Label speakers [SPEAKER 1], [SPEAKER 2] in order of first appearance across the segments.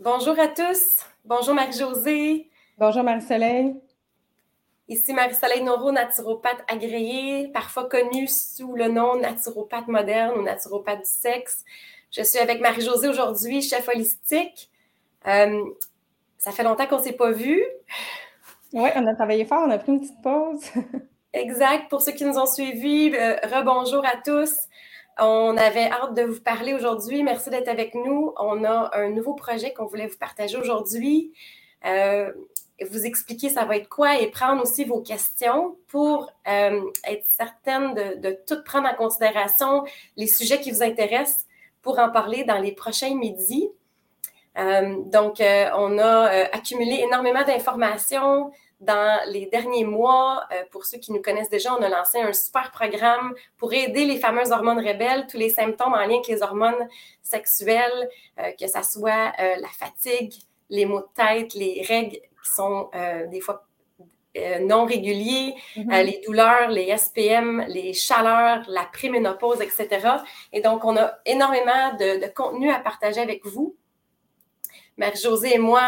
[SPEAKER 1] Bonjour à tous. Bonjour Marie-Josée.
[SPEAKER 2] Bonjour Marie-Soleil.
[SPEAKER 1] Ici Marie-Soleil Noro, naturopathe agréée, parfois connue sous le nom naturopathe moderne ou naturopathe du sexe. Je suis avec Marie-Josée aujourd'hui, chef holistique. Euh, ça fait longtemps qu'on ne s'est pas vu.
[SPEAKER 2] Oui, on a travaillé fort, on a pris une petite pause.
[SPEAKER 1] exact. Pour ceux qui nous ont suivis, euh, rebonjour à tous. On avait hâte de vous parler aujourd'hui. Merci d'être avec nous. On a un nouveau projet qu'on voulait vous partager aujourd'hui. Euh, vous expliquer ça va être quoi et prendre aussi vos questions pour euh, être certaine de, de, tout prendre en considération les sujets qui vous intéressent pour en parler dans les prochains midis. Euh, donc, euh, on a euh, accumulé énormément d'informations dans les derniers mois. Pour ceux qui nous connaissent déjà, on a lancé un super programme pour aider les fameuses hormones rebelles, tous les symptômes en lien avec les hormones sexuelles, que ça soit la fatigue, les maux de tête, les règles qui sont des fois non réguliers, mm-hmm. les douleurs, les SPM, les chaleurs, la préménopause, etc. Et donc, on a énormément de, de contenu à partager avec vous. Marie-Josée et moi,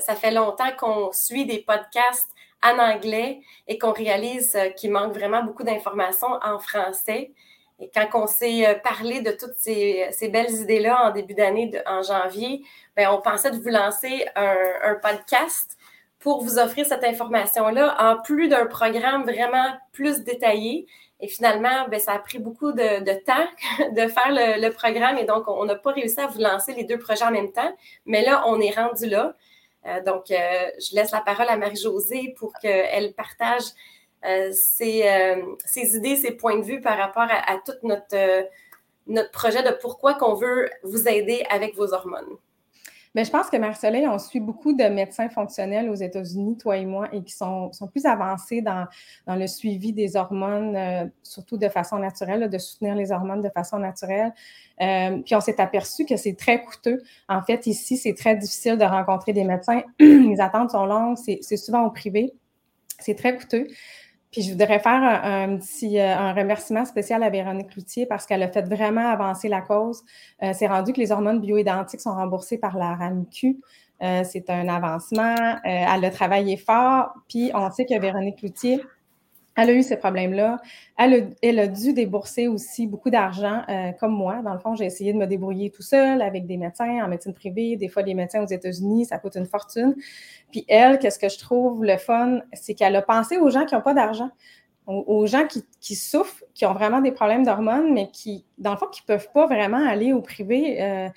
[SPEAKER 1] ça fait longtemps qu'on suit des podcasts en anglais et qu'on réalise qu'il manque vraiment beaucoup d'informations en français. Et quand on s'est parlé de toutes ces, belles idées-là en début d'année, en janvier, bien, on pensait de vous lancer un, un podcast pour vous offrir cette information-là en plus d'un programme vraiment plus détaillé. Et finalement, ben, ça a pris beaucoup de, temps de faire le, programme et donc on n'a pas réussi à vous lancer les deux projets en même temps. Mais là, on est rendu là. Euh, donc, euh, je laisse la parole à Marie-Josée pour qu'elle partage euh, ses, ses, idées, ses points de vue par rapport à, à tout notre, notre projet de pourquoi qu'on veut vous aider avec vos hormones.
[SPEAKER 2] Mais je pense que Marie-Soleil, on suit beaucoup de médecins fonctionnels aux États-Unis, toi et moi, et qui sont, sont plus avancés dans, dans, le suivi des hormones, euh, surtout de façon naturelle, de soutenir les hormones de façon naturelle. Euh, puis on s'est aperçu que c'est très coûteux. En fait, ici, c'est très difficile de rencontrer des médecins. les attentes sont longues, c'est souvent au privé. C'est très coûteux. Puis je voudrais faire un, petit euh, un remerciement spécial à Véronique Loutier parce qu'elle a fait vraiment avancer la cause. Euh, c'est rendu que les hormones bioidentiques sont remboursées par la RAMQ. Euh, c'est un avancement. elle a travaillé fort. Puis on sait que Véronique Loutier, elle a eu ces problèmes-là. Elle, a dû débourser aussi beaucoup d'argent, euh, comme moi. Dans le fond, j'ai essayé de me débrouiller tout seul avec des médecins en médecine privée. Des fois, les médecins aux États-Unis, ça coûte une fortune. Puis elle, qu'est-ce que je trouve le fun, c'est qu'elle a pensé aux gens qui n'ont pas d'argent, aux, gens qui, souffrent, qui ont vraiment des problèmes d'hormones, mais qui, dans le fond, qui ne peuvent pas vraiment aller au privé euh,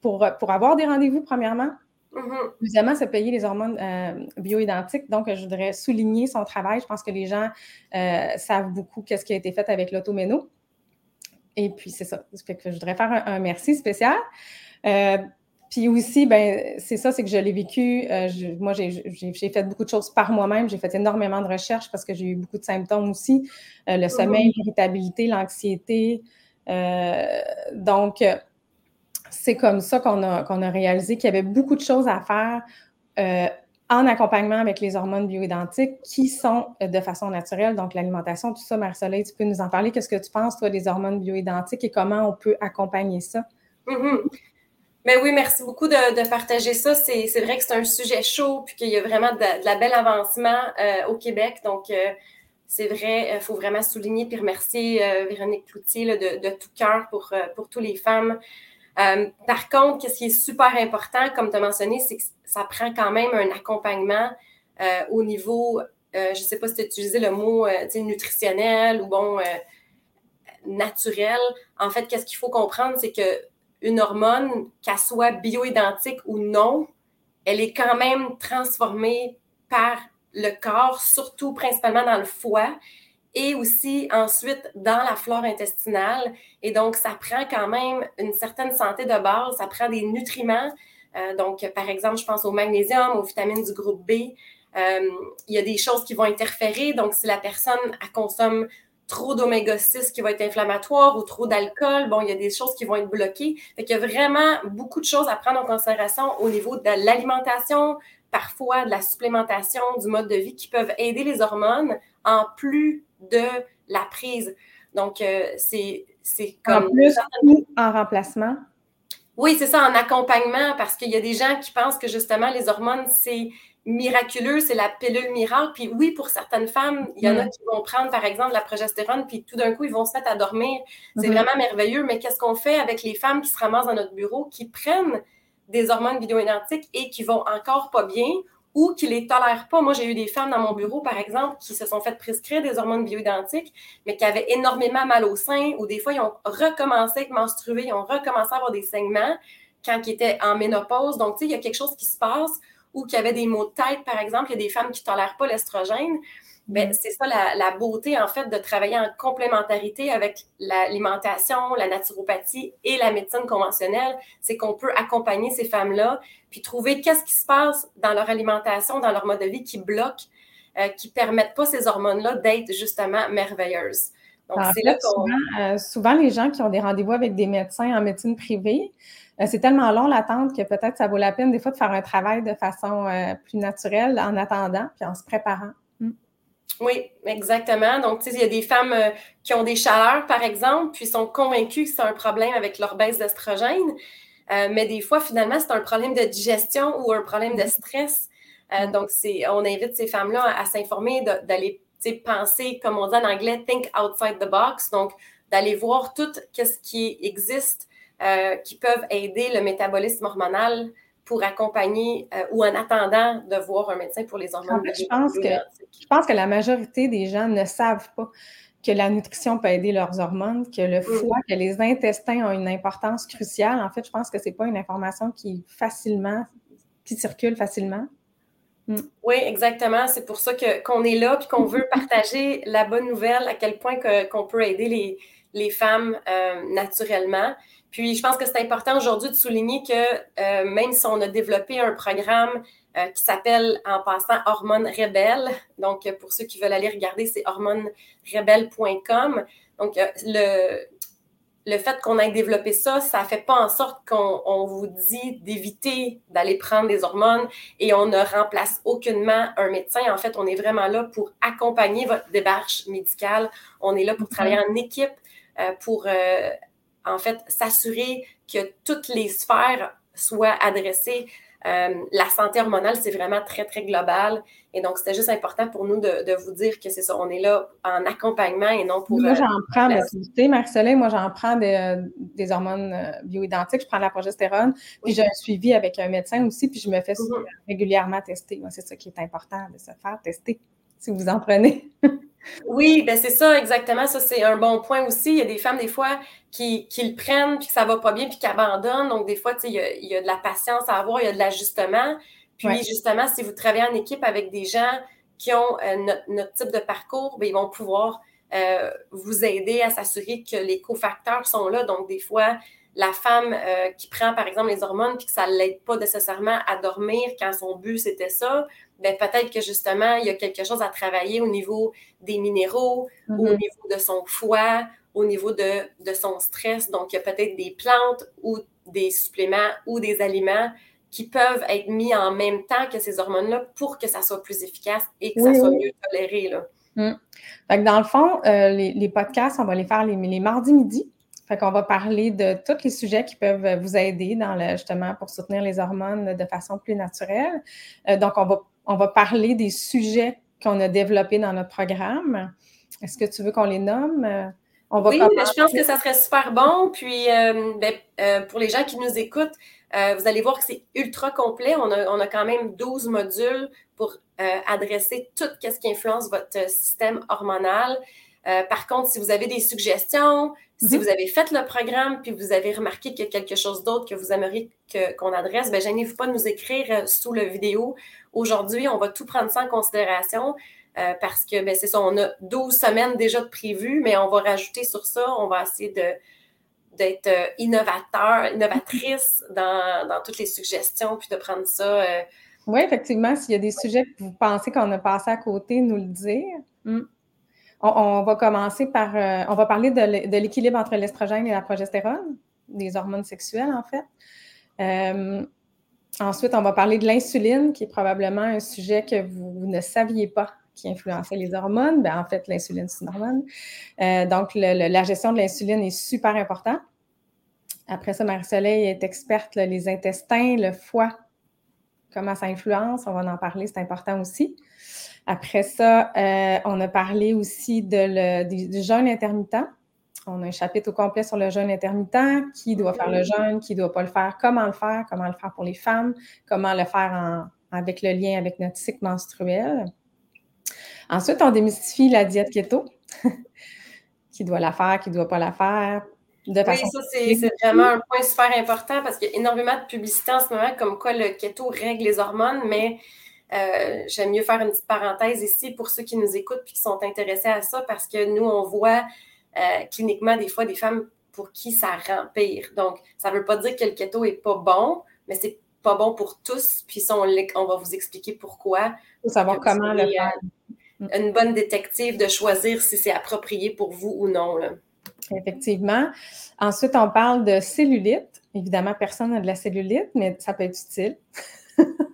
[SPEAKER 2] pour, pour avoir des rendez-vous, premièrement, Mm-hmm. Deuxièmement, c'est payer les hormones euh, bioidentiques. Donc, je voudrais souligner son travail. Je pense que les gens euh, savent beaucoup qu'est-ce qui a été fait avec l'automéno. Et puis, c'est ça. que je voudrais faire un, merci spécial. Euh, puis aussi, ben, c'est ça, c'est que je l'ai vécu. moi, j'ai fait beaucoup de choses par moi-même. J'ai fait énormément de recherches parce que j'ai eu beaucoup de symptômes aussi. le mm-hmm. sommeil, l'irritabilité, l'anxiété. donc, c'est comme ça qu'on a, a, réalisé qu'il y avait beaucoup de choses à faire euh, en accompagnement avec les hormones bioidentiques qui sont euh, de façon naturelle, donc l'alimentation, tout ça. Marceline, tu peux nous en parler? Qu'est-ce que tu penses, toi, des hormones bioidentiques et comment on peut accompagner ça?
[SPEAKER 1] Mm-hmm. Ben oui, merci beaucoup de, partager ça. C'est vrai que c'est un sujet chaud, puis qu'il y a vraiment de, la belle avancement euh, au Québec. Donc, c'est vrai, il faut vraiment souligner puis remercier Véronique Cloutier de, de, tout cœur pour, pour toutes les femmes euh, par contre, ce qui est super important, comme tu as mentionné, c'est que ça prend quand même un accompagnement euh, au niveau, euh, je ne sais pas si tu as utilisé le mot nutritionnel ou bon, naturel. En fait, qu'est-ce qu'il faut comprendre, c'est qu'une hormone, qu'elle soit bioidentique ou non, elle est quand même transformée par le corps, surtout principalement dans le foie et aussi ensuite dans la flore intestinale. Et donc, ça prend quand même une certaine santé de base, ça prend des nutriments. Euh, donc, par exemple, je pense au magnésium, aux vitamines du groupe B. Euh, il y a des choses qui vont interférer. Donc, si la personne consomme trop d'oméga 6 qui va être inflammatoire ou trop d'alcool, bon, il y a des choses qui vont être bloquées. Fait qu'il y a vraiment beaucoup de choses à prendre en considération au niveau de l'alimentation, parfois de la supplémentation, du mode de vie qui peuvent aider les hormones en plus de la prise. Donc, euh, c'est comme.
[SPEAKER 2] En plus, en remplacement?
[SPEAKER 1] Oui, c'est ça, en accompagnement, parce qu'il y a des gens qui pensent que justement, les hormones, c'est miraculeux, c'est la pilule miracle. Puis oui, pour certaines femmes, il y en a mm. qui vont prendre, par exemple, la progestérone, puis tout d'un coup, ils vont se mettre à dormir. C'est mm-hmm. vraiment merveilleux. Mais qu'est-ce qu'on fait avec les femmes qui se ramassent dans notre bureau, qui prennent des hormones bioidentiques et qui vont encore pas bien ou qui les tolèrent pas. Moi, j'ai eu des femmes dans mon bureau, par exemple, qui se sont fait prescrire des hormones bioidentiques, mais qui avaient énormément mal au sein, ou des fois, ils ont recommencé à menstruer, ils ont recommencé à avoir des saignements quand ils étaient en ménopause. Donc, tu sais, il y a quelque chose qui se passe, ou qui avaient des maux de tête, par exemple. Il y a des femmes qui ne tolèrent pas l'estrogène. Ben, mm. c'est ça la, beauté, en fait, de travailler en complémentarité avec l'alimentation, la naturopathie et la médecine conventionnelle. C'est qu'on peut accompagner ces femmes-là, puis trouver qu'est-ce qui se passe dans leur alimentation, dans leur mode de vie qui bloque, euh, qui ne permettent pas ces hormones-là d'être justement merveilleuses.
[SPEAKER 2] Donc, c'est là souvent, euh, souvent, les gens qui ont des rendez-vous avec des médecins en médecine privée, euh, c'est tellement long l'attente que peut-être ça vaut la peine des fois de faire un travail de façon plus naturelle en attendant, puis en se préparant.
[SPEAKER 1] Oui, exactement. Donc, il y a des femmes euh, qui ont des chaleurs, par exemple, puis sont convaincues que c'est un problème avec leur baisse d'estrogène. Euh, mais des fois, finalement, c'est un problème de digestion ou un problème de stress. Euh, donc, on invite ces femmes-là à, s'informer, d'aller penser, comme on dit en anglais, think outside the box. Donc, d'aller voir tout ce qui existe qui peuvent aider le métabolisme hormonal pour accompagner euh, ou en attendant de voir un médecin pour les hormones.
[SPEAKER 2] je, pense que, je pense que la majorité des gens ne savent pas que la nutrition peut aider leurs hormones, que le mm. foie, que les intestins ont une importance cruciale. En fait, je pense que ce n'est pas une information qui facilement, qui circule facilement.
[SPEAKER 1] Mm. Oui, exactement. C'est pour ça que, qu'on est là et qu'on veut partager la bonne nouvelle, à quel point qu'on peut aider les, les femmes euh, naturellement. Puis, je pense que c'est important aujourd'hui de souligner que euh, même si on a développé un programme euh, qui s'appelle en passant Hormones Rebelles, donc pour ceux qui veulent aller regarder, c'est hormonesrebelles.com. Donc, euh, le, le fait qu'on ait développé ça, ça ne fait pas en sorte qu'on vous dit d'éviter d'aller prendre des hormones et on ne remplace aucunement un médecin. En fait, on est vraiment là pour accompagner votre démarche médicale. On est là pour travailler en équipe, pour en fait, s'assurer que toutes les sphères soient adressées. Euh, la santé hormonale, c'est vraiment très, très global. Et donc, c'était juste important pour nous de, vous dire que c'est ça, on est là en accompagnement et non pour.
[SPEAKER 2] Moi, j'en euh, prends, la... tu Marc-Soleil, moi, j'en prends des, des, hormones euh, bioidentiques. Je prends la progestérone, puis j'ai un suivi avec un médecin aussi, puis je me fais mm-hmm. régulièrement tester. C'est ça qui est important, de se faire tester, si vous en prenez.
[SPEAKER 1] Oui, ben c'est ça, exactement. Ça, c'est un bon point aussi. Il y a des femmes, des fois, qui, qui le prennent, puis que ça va pas bien, puis qui abandonnent. Donc, des fois, il y, a, il y a de la patience à avoir, il y a de l'ajustement. Puis, justement, si vous travaillez en équipe avec des gens qui ont euh, notre, type de parcours, bien, ils vont pouvoir euh, vous aider à s'assurer que les cofacteurs sont là. Donc, des fois, la femme euh, qui prend, par exemple, les hormones, puis que ça ne l'aide pas nécessairement à dormir quand son but, c'était ça, ben, peut-être que justement, il y a quelque chose à travailler au niveau des minéraux, au mm-hmm. niveau de son foie, au niveau de, de son stress. Donc, il y a peut-être des plantes ou des suppléments ou des aliments qui peuvent être mis en même temps que ces hormones-là pour que ça soit plus efficace et que ça soit mieux toléré. Là.
[SPEAKER 2] Mm. dans le fond, euh, les, podcasts, on va les faire les, les mardis midi. Fait qu'on va parler de tous les sujets qui peuvent vous aider dans le, justement pour soutenir les hormones de façon plus naturelle. Euh, donc, on va, on va parler des sujets qu'on a développés dans notre programme. Est-ce que tu veux qu'on les nomme?
[SPEAKER 1] On va oui, je pense que ça serait super bon. Puis, euh, ben, euh, pour les gens qui nous écoutent, vous allez voir que c'est ultra complet. On a, on a, quand même 12 modules pour adresser tout ce qui influence votre système hormonal. par contre, si vous avez des suggestions, si mhm. vous avez fait le programme puis vous avez remarqué qu'il y a quelque chose d'autre que vous aimeriez qu'on adresse, ben gênez-vous pas de nous écrire euh, sous la vidéo. Aujourd'hui, on va tout prendre ça en considération euh, parce que ben, c'est ça, on a 12 semaines déjà de prévues, mais on va rajouter sur ça, on va essayer de d'être euh, innovateur, innovatrice dans, dans, toutes les suggestions, puis de prendre ça.
[SPEAKER 2] Oui, effectivement, s'il y a des sujets que vous pensez qu'on a passé à côté, nous le dire. Mm. On, va commencer par, euh, on va parler de l'équilibre entre l'estrogène et la progestérone, des hormones sexuelles en fait. Euh, ensuite, on va parler de l'insuline, qui est probablement un sujet que vous, ne saviez pas qui influençait les hormones. Ben, en fait, l'insuline, c'est une hormone. Euh, donc, la gestion de l'insuline est super importante. Après ça, Marie-Soleil est experte, les intestins, le foie, comment ça influence. On va en parler, c'est important aussi. Après ça, euh, on a parlé aussi de du, jeûne intermittent. On a un chapitre au complet sur le jeûne intermittent, qui doit faire le jeûne, qui ne doit pas le faire, comment le faire, comment le faire pour les femmes, comment le faire avec le lien avec notre cycle menstruel. Ensuite, on démystifie la diète keto, qui doit la faire, qui ne doit pas la faire,
[SPEAKER 1] oui, ça, c'est vraiment un point super important parce qu'il y a énormément de publicité en ce moment comme quoi le keto règle les hormones, mais euh, j'aime mieux faire une petite parenthèse ici pour ceux qui nous écoutent et qui sont intéressés à ça parce que nous, on voit euh, cliniquement des fois des femmes pour qui ça rend pire. Donc, ça ne veut pas dire que le keto n'est pas bon, mais c'est pas bon pour tous. Puis ça, on, va vous expliquer pourquoi.
[SPEAKER 2] Pour savoir comment le faire.
[SPEAKER 1] Euh, une bonne détective de choisir si c'est approprié pour vous ou non. Là.
[SPEAKER 2] Effectivement. Ensuite, on parle de cellulite. Évidemment, personne n'a de la cellulite, mais ça peut être utile.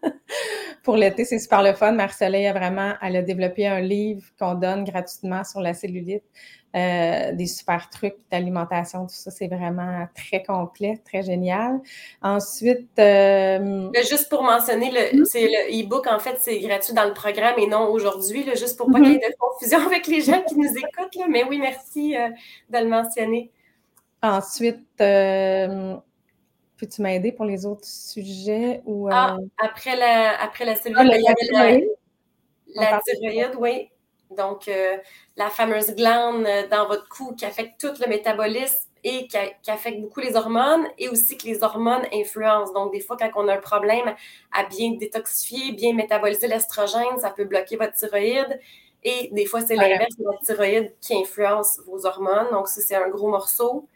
[SPEAKER 2] Pour l'été, c'est super le fun. Marcelet a vraiment, elle a développé un livre qu'on donne gratuitement sur la cellulite. Euh, des super trucs d'alimentation, tout ça, c'est vraiment très complet, très génial. Ensuite. Euh,
[SPEAKER 1] juste pour mentionner, le, hmm? c'est le e-book, en fait, c'est gratuit dans le programme et non aujourd'hui, juste pour pas qu'il y ait de confusion avec les gens qui nous écoutent. Là. Mais oui, merci euh, de le mentionner.
[SPEAKER 2] Ensuite, peux-tu m'aider pour les autres sujets? Ou,
[SPEAKER 1] ah, après la, après la cellule, ah, il y avait la, la thyroïde, oui. Donc, euh, la fameuse glande euh, dans votre cou qui affecte tout le métabolisme et qui, affecte beaucoup les hormones et aussi que les hormones influencent. Donc, des fois, quand on a un problème à bien détoxifier, bien métaboliser l'estrogène, ça peut bloquer votre thyroïde. Et des fois, c'est l'inverse, de votre thyroïde qui influence vos hormones. Donc, ça, c'est un gros morceau.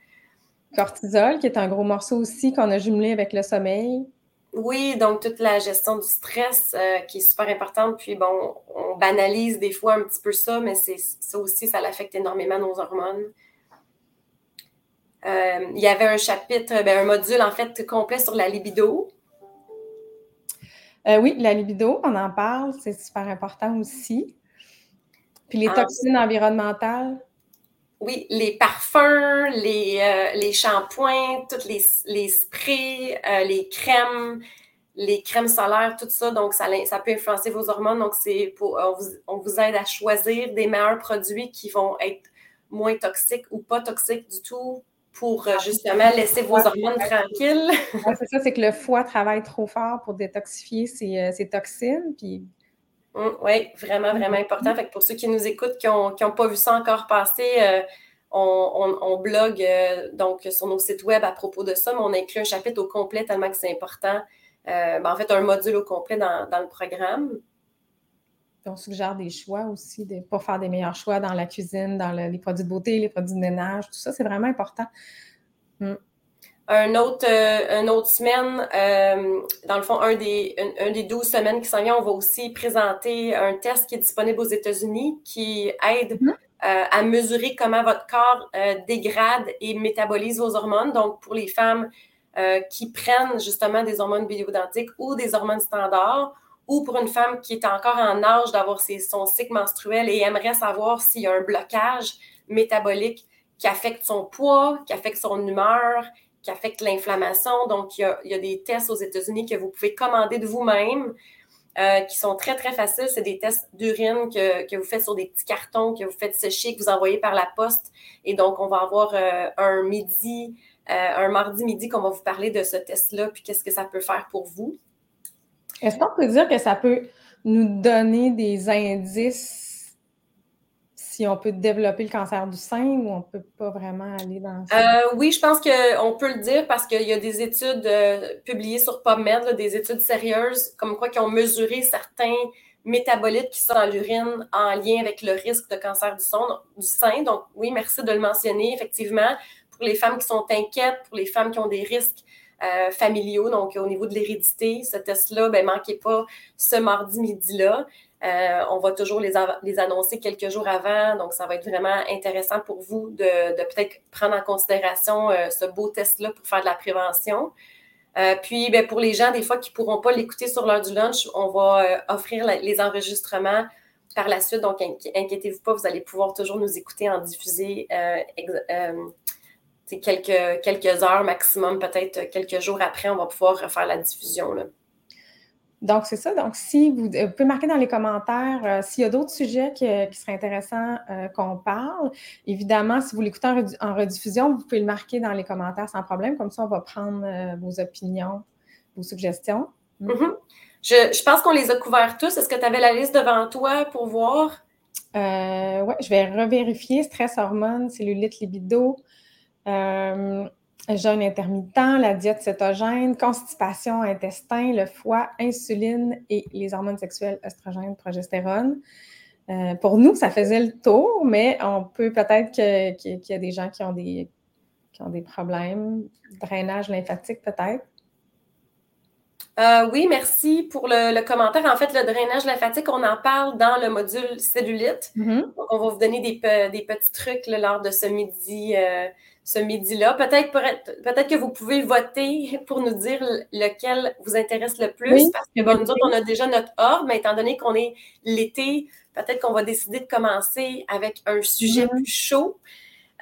[SPEAKER 2] Cortisol, qui est un gros morceau aussi qu'on a jumelé avec le sommeil.
[SPEAKER 1] Oui, donc toute la gestion du stress euh, qui est super importante. Puis bon, on banalise des fois un petit peu ça, mais c'est ça aussi, ça l'affecte énormément nos hormones. Euh, il y avait un chapitre, ben, un module en fait complet sur la libido.
[SPEAKER 2] Euh, oui, la libido, on en parle, c'est super important aussi. Puis les toxines environnementales.
[SPEAKER 1] Oui, les parfums, les, euh, les shampoings, tous les, les sprays, euh, les crèmes, les crèmes solaires, tout ça. Donc, ça, ça peut influencer vos hormones. Donc, c'est pour, on vous, on, vous, aide à choisir des meilleurs produits qui vont être moins toxiques ou pas toxiques du tout pour euh, justement laisser vos hormones tranquilles.
[SPEAKER 2] c'est ça, c'est que le foie travaille trop fort pour détoxifier ses, ses toxines. Puis
[SPEAKER 1] Mm, oui, vraiment, vraiment important. Fait pour ceux qui nous écoutent, qui n'ont pas vu ça encore passer, euh, on, blogue euh, donc sur nos sites web à propos de ça, mais on inclut un chapitre au complet tellement que c'est important. Euh, ben, en fait, un module au complet dans, le programme.
[SPEAKER 2] On suggère des choix aussi, de, pour faire des meilleurs choix dans la cuisine, dans les produits de beauté, les produits de ménage, tout ça, c'est vraiment important.
[SPEAKER 1] Mm un autre, euh, une autre semaine, euh, dans le fond, un des, un, des 12 semaines qui s'en vient, on va aussi présenter un test qui est disponible aux États-Unis qui aide mhm. euh, à mesurer comment votre corps dégrade et métabolise vos hormones. Donc, pour les femmes qui prennent justement des hormones bioidentiques ou des hormones standards, ou pour une femme qui est encore en âge d'avoir son cycle menstruel et aimerait savoir s'il y a un blocage métabolique qui affecte son poids, qui affecte son humeur, qui affecte l'inflammation. Donc, il y, a, des tests aux États-Unis que vous pouvez commander de vous-même. Euh, qui sont très, très faciles. C'est des tests d'urine que, vous faites sur des petits cartons, que vous faites sécher, que vous envoyez par la poste. Et donc, on va avoir euh, un midi, euh, un mardi midi qu'on va vous parler de ce test-là, puis qu'est-ce que ça peut faire pour vous.
[SPEAKER 2] Est-ce qu'on peut dire que ça peut nous donner des indices si on peut développer le cancer du sein ou on ne peut pas vraiment aller dans
[SPEAKER 1] ça? Euh, oui, je pense qu'on peut le dire parce qu'il y a des études euh, publiées sur PubMed, des études sérieuses, comme quoi qui ont mesuré certains métabolites qui sont dans l'urine en lien avec le risque de cancer du, sein. Donc, oui, merci de le mentionner. Effectivement, pour les femmes qui sont inquiètes, pour les femmes qui ont des risques euh, familiaux, donc au niveau de l'hérédité, ce test-là, ben, manquez pas ce mardi midi-là. Euh, on va toujours les, annoncer quelques jours avant, donc ça va être vraiment intéressant pour vous de, peut-être prendre en considération euh, ce beau test-là pour faire de la prévention. Euh, puis, ben, pour les gens, des fois, qui ne pourront pas l'écouter sur l'heure du lunch, on va offrir les enregistrements par la suite. Donc, inquiétez-vous pas, vous allez pouvoir toujours nous écouter en diffuser quelques, quelques heures maximum, peut-être quelques jours après, on va pouvoir refaire la diffusion.
[SPEAKER 2] Donc, c'est ça. Donc, si vous, pouvez marquer dans les commentaires euh, s'il y a d'autres sujets qui, seraient intéressants euh, qu'on parle. Évidemment, si vous l'écoutez en, rediffusion, vous pouvez le marquer dans les commentaires sans problème. Comme ça, on va prendre euh, vos opinions, vos suggestions.
[SPEAKER 1] Mm. Mm-hmm. je, pense qu'on les a couverts tous. Est-ce que tu avais la liste devant toi pour voir?
[SPEAKER 2] oui, je vais revérifier. Stress, hormones, cellulite, libido jeûne intermittent, la diète cétogène, constipation, intestin, le foie, insuline et les hormones sexuelles, oestrogène, progestérone. Euh, pour nous, ça faisait le tour, mais on peut peut-être qu'il y a des gens qui ont des, ont des problèmes. Drainage lymphatique, peut-être.
[SPEAKER 1] Euh, oui, merci pour le, commentaire. En fait, le drainage lymphatique, on en parle dans le module cellulite. Mm-hmm. Donc, on va vous donner des, petits trucs lors de ce midi, euh, ce midi-là. Peut-être peut-être que vous pouvez voter pour nous dire lequel vous intéresse le plus, parce que nous autres, on a déjà notre ordre, mais étant donné qu'on est l'été, peut-être qu'on va décider de commencer avec un sujet mm-hmm. plus chaud.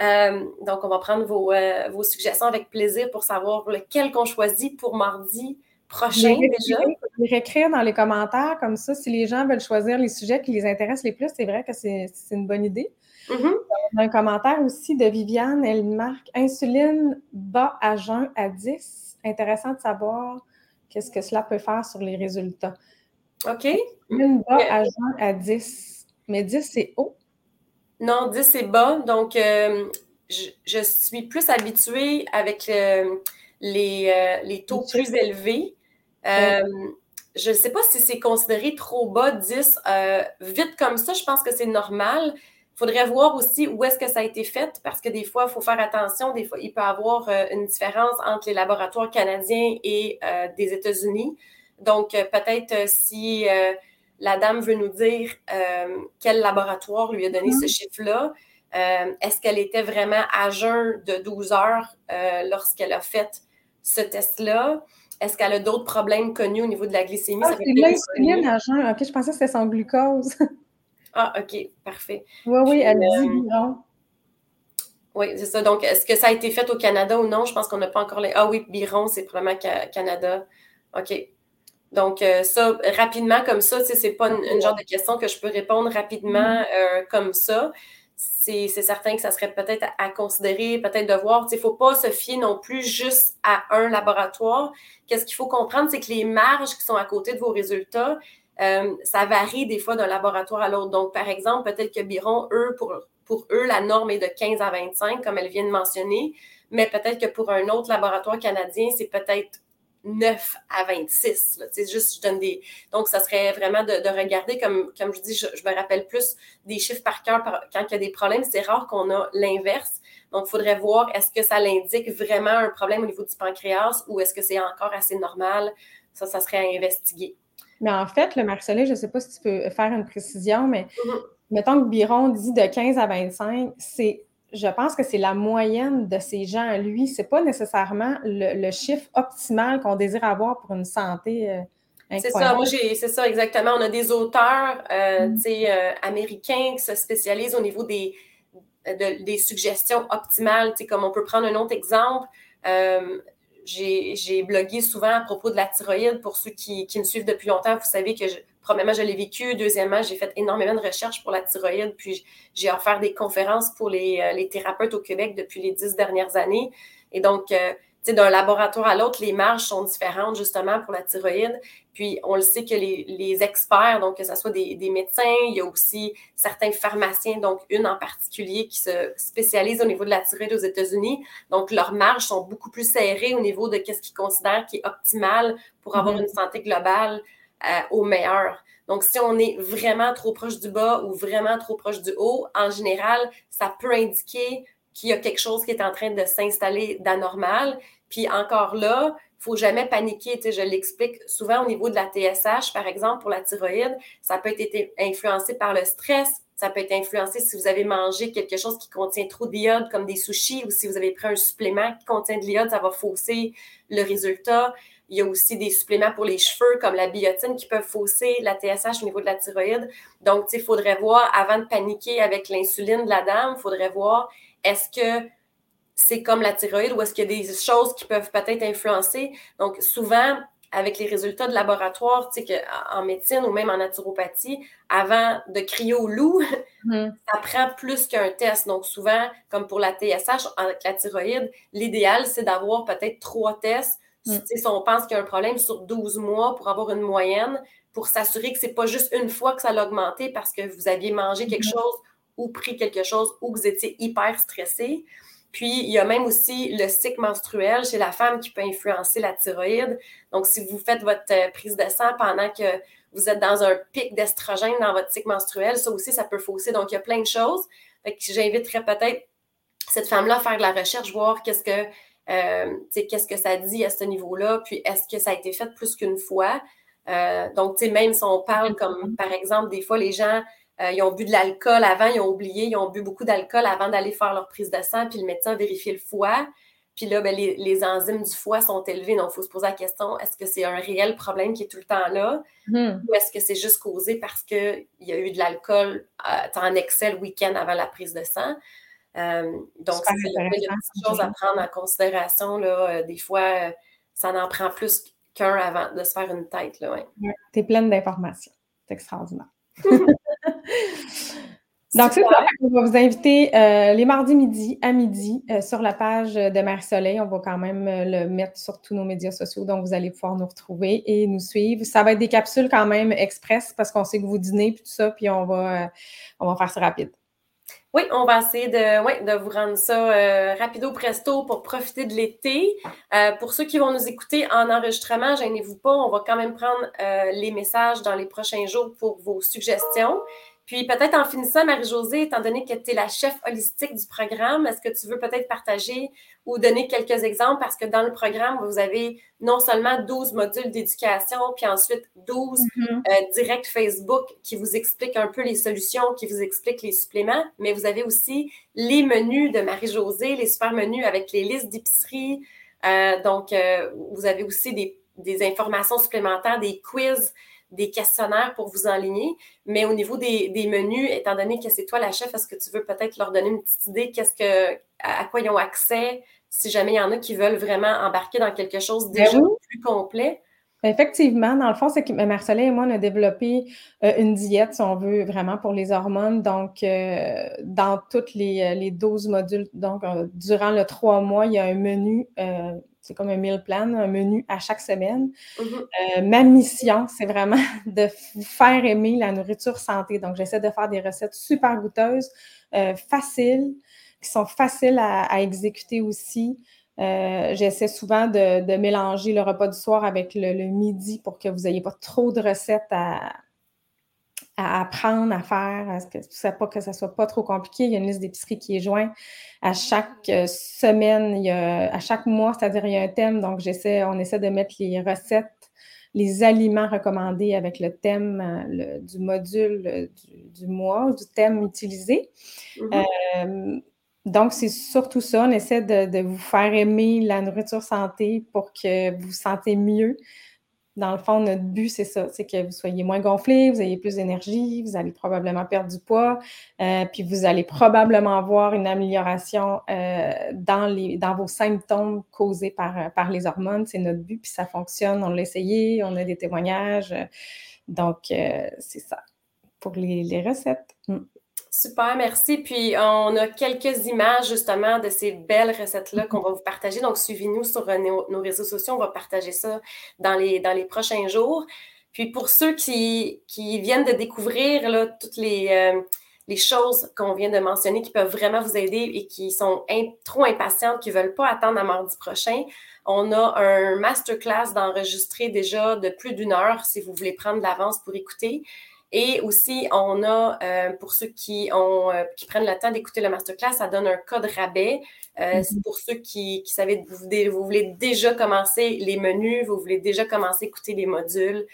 [SPEAKER 1] Euh, donc, on va prendre vos, euh, vos, suggestions avec plaisir pour savoir lequel qu'on choisit pour mardi prochain déjà.
[SPEAKER 2] Les réécrire dans les commentaires comme ça, si les gens veulent choisir les sujets qui les intéressent les plus, c'est vrai que c'est une bonne idée. Mm-hmm. Un commentaire aussi de Viviane, elle marque insuline bas à jeun à 10. Intéressant de savoir qu'est-ce que cela peut faire sur les résultats.
[SPEAKER 1] OK.
[SPEAKER 2] Insuline bas à jeun à 10. Mais 10, c'est haut.
[SPEAKER 1] Non, 10, c'est bas. Donc, euh, je, suis plus habituée avec euh, les, euh, les, taux plus élevés. Je ne sais pas si c'est considéré trop bas, 10. vite comme ça, je pense que c'est normal. Il faudrait voir aussi où est-ce que ça a été fait, parce que des fois, il faut faire attention. Des fois, il peut y avoir euh, une différence entre les laboratoires canadiens et euh, des États-Unis. Donc, euh, peut-être si la dame veut nous dire quel laboratoire lui a donné ce mm-hmm. chiffre-là, est-ce qu'elle était vraiment à jeun de 12 heures lorsqu'elle a fait ce test-là? Est-ce qu'elle a d'autres problèmes connus au niveau de la glycémie?
[SPEAKER 2] Ah, c'est l'insuline à jeun. OK, je pensais que c'était son glucose.
[SPEAKER 1] Ah, OK, parfait.
[SPEAKER 2] Oui, oui, elle dit euh, Biron.
[SPEAKER 1] Oui, c'est ça. Donc, est-ce que ça a été fait au Canada ou non? Je pense qu'on n'a pas encore les. Ah oui, Biron, c'est probablement Canada. OK. Donc, euh, ça, rapidement, comme ça, c'est pas une, genre de question que je peux répondre rapidement mm-hmm. euh, comme ça. C'est certain que ça serait peut-être à, considérer, peut-être de voir. Il ne faut pas se fier non plus juste à un laboratoire. Qu'est-ce qu'il faut comprendre, c'est que les marges qui sont à côté de vos résultats, euh, ça varie des fois d'un laboratoire à l'autre. Donc, par exemple, peut-être que Biron, eux, pour, pour eux, la norme est de 15 à 25, comme elle vient de mentionner, mais peut-être que pour un autre laboratoire canadien, c'est peut-être 9 à 26. C'est juste, je donne des. Donc, ça serait vraiment de, regarder, comme, comme je dis, je, me rappelle plus des chiffres par cœur quand il y a des problèmes. C'est rare qu'on a l'inverse. Donc, il faudrait voir est-ce que ça l'indique vraiment un problème au niveau du pancréas ou est-ce que c'est encore assez normal? Ça, ça serait à investiguer.
[SPEAKER 2] Mais en fait, le Marcelin, je ne sais pas si tu peux faire une précision, mais mm-hmm. mettons que Biron dit de 15 à 25, c'est je pense que c'est la moyenne de ces gens à lui. Ce n'est pas nécessairement le, chiffre optimal qu'on désire avoir pour une santé euh,
[SPEAKER 1] C'est ça, moi, c'est ça, exactement. On a des auteurs euh, mm-hmm. euh, américains qui se spécialisent au niveau des, des suggestions optimales. Comme on peut prendre un autre exemple j'ai blogué souvent à propos de la thyroïde. Pour ceux qui, me suivent depuis longtemps, vous savez que, premièrement, je l'ai vécu. Deuxièmement, j'ai fait énormément de recherches pour la thyroïde. Puis, j'ai offert des conférences pour les, euh, les, thérapeutes au Québec depuis les dix dernières années. Et donc, euh, d'un laboratoire à l'autre, les marges sont différentes justement pour la thyroïde. Puis on le sait que les, experts, donc que ce soit des, médecins, il y a aussi certains pharmaciens, donc une en particulier qui se spécialise au niveau de la thyroïde aux États-Unis. Donc leurs marges sont beaucoup plus serrées au niveau de ce qu'ils considèrent qui est optimal pour avoir mm-hmm. une santé globale euh, au meilleur. Donc, si on est vraiment trop proche du bas ou vraiment trop proche du haut, en général, ça peut indiquer qu'il y a quelque chose qui est en train de s'installer d'anormal. Puis encore là, faut jamais paniquer. Tu sais, je l'explique souvent au niveau de la TSH, par exemple, pour la thyroïde, ça peut être influencé par le stress, ça peut être influencé si vous avez mangé quelque chose qui contient trop d'iode, comme des sushis, ou si vous avez pris un supplément qui contient de l'iode, ça va fausser le résultat. Il y a aussi des suppléments pour les cheveux, comme la biotine, qui peuvent fausser la TSH au niveau de la thyroïde. Donc, il faudrait voir, avant de paniquer avec l'insuline de la dame, il faudrait voir est-ce que c'est comme la thyroïde ou est-ce qu'il y a des choses qui peuvent peut-être influencer. Donc, souvent, avec les résultats de laboratoire, tu sais, en médecine ou même en naturopathie, avant de crier au loup, mm. ça prend plus qu'un test. Donc, souvent, comme pour la TSH, avec la thyroïde, l'idéal, c'est d'avoir peut-être trois tests. Mm. Si on pense qu'il y a un problème sur 12 mois pour avoir une moyenne, pour s'assurer que ce n'est pas juste une fois que ça a augmenté parce que vous aviez mangé quelque mm-hmm. chose ou pris quelque chose ou que vous étiez hyper stressé. Puis, il y a même aussi le cycle menstruel chez la femme qui peut influencer la thyroïde. Donc, si vous faites votre euh, prise de sang pendant que vous êtes dans un pic d'estrogène dans votre cycle menstruel, ça aussi, ça peut fausser. Donc, il y a plein de choses. Fait que j'inviterais peut-être cette femme-là à faire de la recherche, voir qu'est-ce que, euh, qu'est-ce que ça dit à ce niveau-là, puis est-ce que ça a été fait plus qu'une fois? Euh, donc, même si on parle comme, par exemple, des fois, les gens euh, ils ont bu de l'alcool avant, ils ont oublié, ils ont bu beaucoup d'alcool avant d'aller faire leur prise de sang, puis le médecin a vérifié le foie. Puis là, ben, les, enzymes du foie sont élevées. Donc, il faut se poser la question, est-ce que c'est un réel problème qui est tout le temps là? Hmm. Ou est-ce que c'est juste causé parce qu'il y a eu de l'alcool en excès le week-end avant la prise de sang? Euh, donc, il y a des choses à prendre en considération. Là, des fois, ça en prend plus qu'un avant de se faire une tête. Ouais.
[SPEAKER 2] tu es pleine d'informations. C'est extraordinaire. Donc, c'est ça. On va vous inviter euh, les mardis midi à midi euh, sur la page de Mère Soleil. On va quand même euh, le mettre sur tous nos médias sociaux. Donc, vous allez pouvoir nous retrouver et nous suivre. Ça va être des capsules quand même express parce qu'on sait que vous dînez et tout ça. Puis, on va, on va faire ça rapide.
[SPEAKER 1] Oui, on va essayer de, de vous rendre ça rapido presto pour profiter de l'été. pour ceux qui vont nous écouter en enregistrement, gênez-vous pas, on va quand même prendre les messages dans les prochains jours pour vos suggestions. Puis peut-être en finissant, Marie-Josée, étant donné que tu es la chef holistique du programme, est-ce que tu veux peut-être partager ou donner quelques exemples? Parce que dans le programme, vous avez non seulement 12 modules d'éducation, puis ensuite 12 mm-hmm. euh, directs Facebook qui vous expliquent un peu les solutions, qui vous expliquent les suppléments, mais vous avez aussi les menus de Marie-Josée, les super menus avec les listes d'épicerie. Euh, donc, euh, vous avez aussi des, des informations supplémentaires, des quiz des questionnaires pour vous enligner. Mais au niveau des, menus, étant donné que c'est toi la chef, est-ce que tu veux peut-être leur donner une petite idée? Qu'est-ce que, à quoi ils ont accès, si jamais il y en a qui veulent vraiment embarquer dans quelque chose ben déjà plus complet?
[SPEAKER 2] Effectivement, dans le fond, c'est que Marcelet et moi, on a développé euh, une diète, si on veut, vraiment pour les hormones. Donc, euh, dans tous les, les 12 modules, donc euh, durant le trois mois, il y a un menu c'est comme un meal plan, un menu à chaque semaine. Mm-hmm. Euh, ma mission, c'est vraiment de vous faire aimer la nourriture santé. Donc, j'essaie de faire des recettes super goûteuses, euh, faciles, qui sont faciles à, exécuter aussi. Euh, j'essaie souvent de, mélanger le repas du soir avec le, le midi pour que vous n'ayez pas trop de recettes à, à apprendre à faire, à ce que, ça, pas que ça soit pas trop compliqué. Il y a une liste d'épicerie qui est jointe à chaque euh, semaine, il y a, à chaque mois, c'est-à-dire il y a un thème. Donc, j'essaie, on essaie de mettre les recettes, les aliments recommandés avec le thème euh, du module euh, du, mois, du thème utilisé. Mm-hmm. donc, c'est surtout ça. On essaie de, de, vous faire aimer la nourriture santé pour que vous vous sentez mieux dans le fond, notre but, c'est ça, c'est que vous soyez moins gonflé, vous ayez plus d'énergie, vous allez probablement perdre du poids, euh, puis vous allez probablement avoir une amélioration euh, dans, les, dans vos symptômes causés par, par les hormones. C'est notre but, puis ça fonctionne. On l'a essayé, on a des témoignages. donc, euh, c'est ça pour les, recettes. Mm.
[SPEAKER 1] Super, merci. Puis on a quelques images justement de ces belles recettes-là qu'on va vous partager. Donc, suivez-nous sur euh, nos, réseaux sociaux. On va partager ça dans les, prochains jours. Puis pour ceux qui, viennent de découvrir toutes les, euh, les choses qu'on vient de mentionner qui peuvent vraiment vous aider et qui sont trop impatientes, qui ne veulent pas attendre à mardi prochain, on a un masterclass d'enregistrer déjà de plus d'une heure si vous voulez prendre l'avance pour écouter. Et aussi, on a, euh, pour ceux qui, ont, euh, qui prennent le temps d'écouter le masterclass, ça donne un code rabais. Euh, mhm. pour ceux qui, qui savent, vous, vous, voulez déjà commencer les menus, vous voulez déjà commencer à écouter les modules.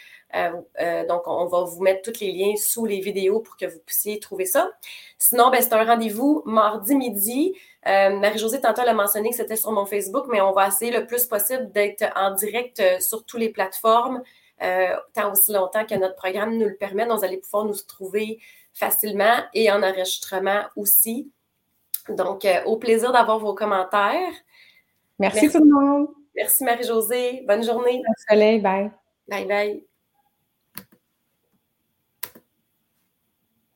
[SPEAKER 1] donc, on va vous mettre tous les liens sous les vidéos pour que vous puissiez trouver ça. Sinon, ben, c'est un rendez-vous mardi midi. Marie-Josée, tantôt, elle a mentionné que c'était sur mon Facebook, mais on va essayer le plus possible d'être en direct sur toutes les plateformes. Euh, tant aussi longtemps que notre programme nous le permet. Donc, vous allez pouvoir nous trouver facilement et en enregistrement aussi. Donc, euh, au plaisir d'avoir vos commentaires.
[SPEAKER 2] Merci, tout le monde.
[SPEAKER 1] Merci Marie-Josée. Bonne journée.
[SPEAKER 2] Bon soleil. Bye.
[SPEAKER 1] Bye bye.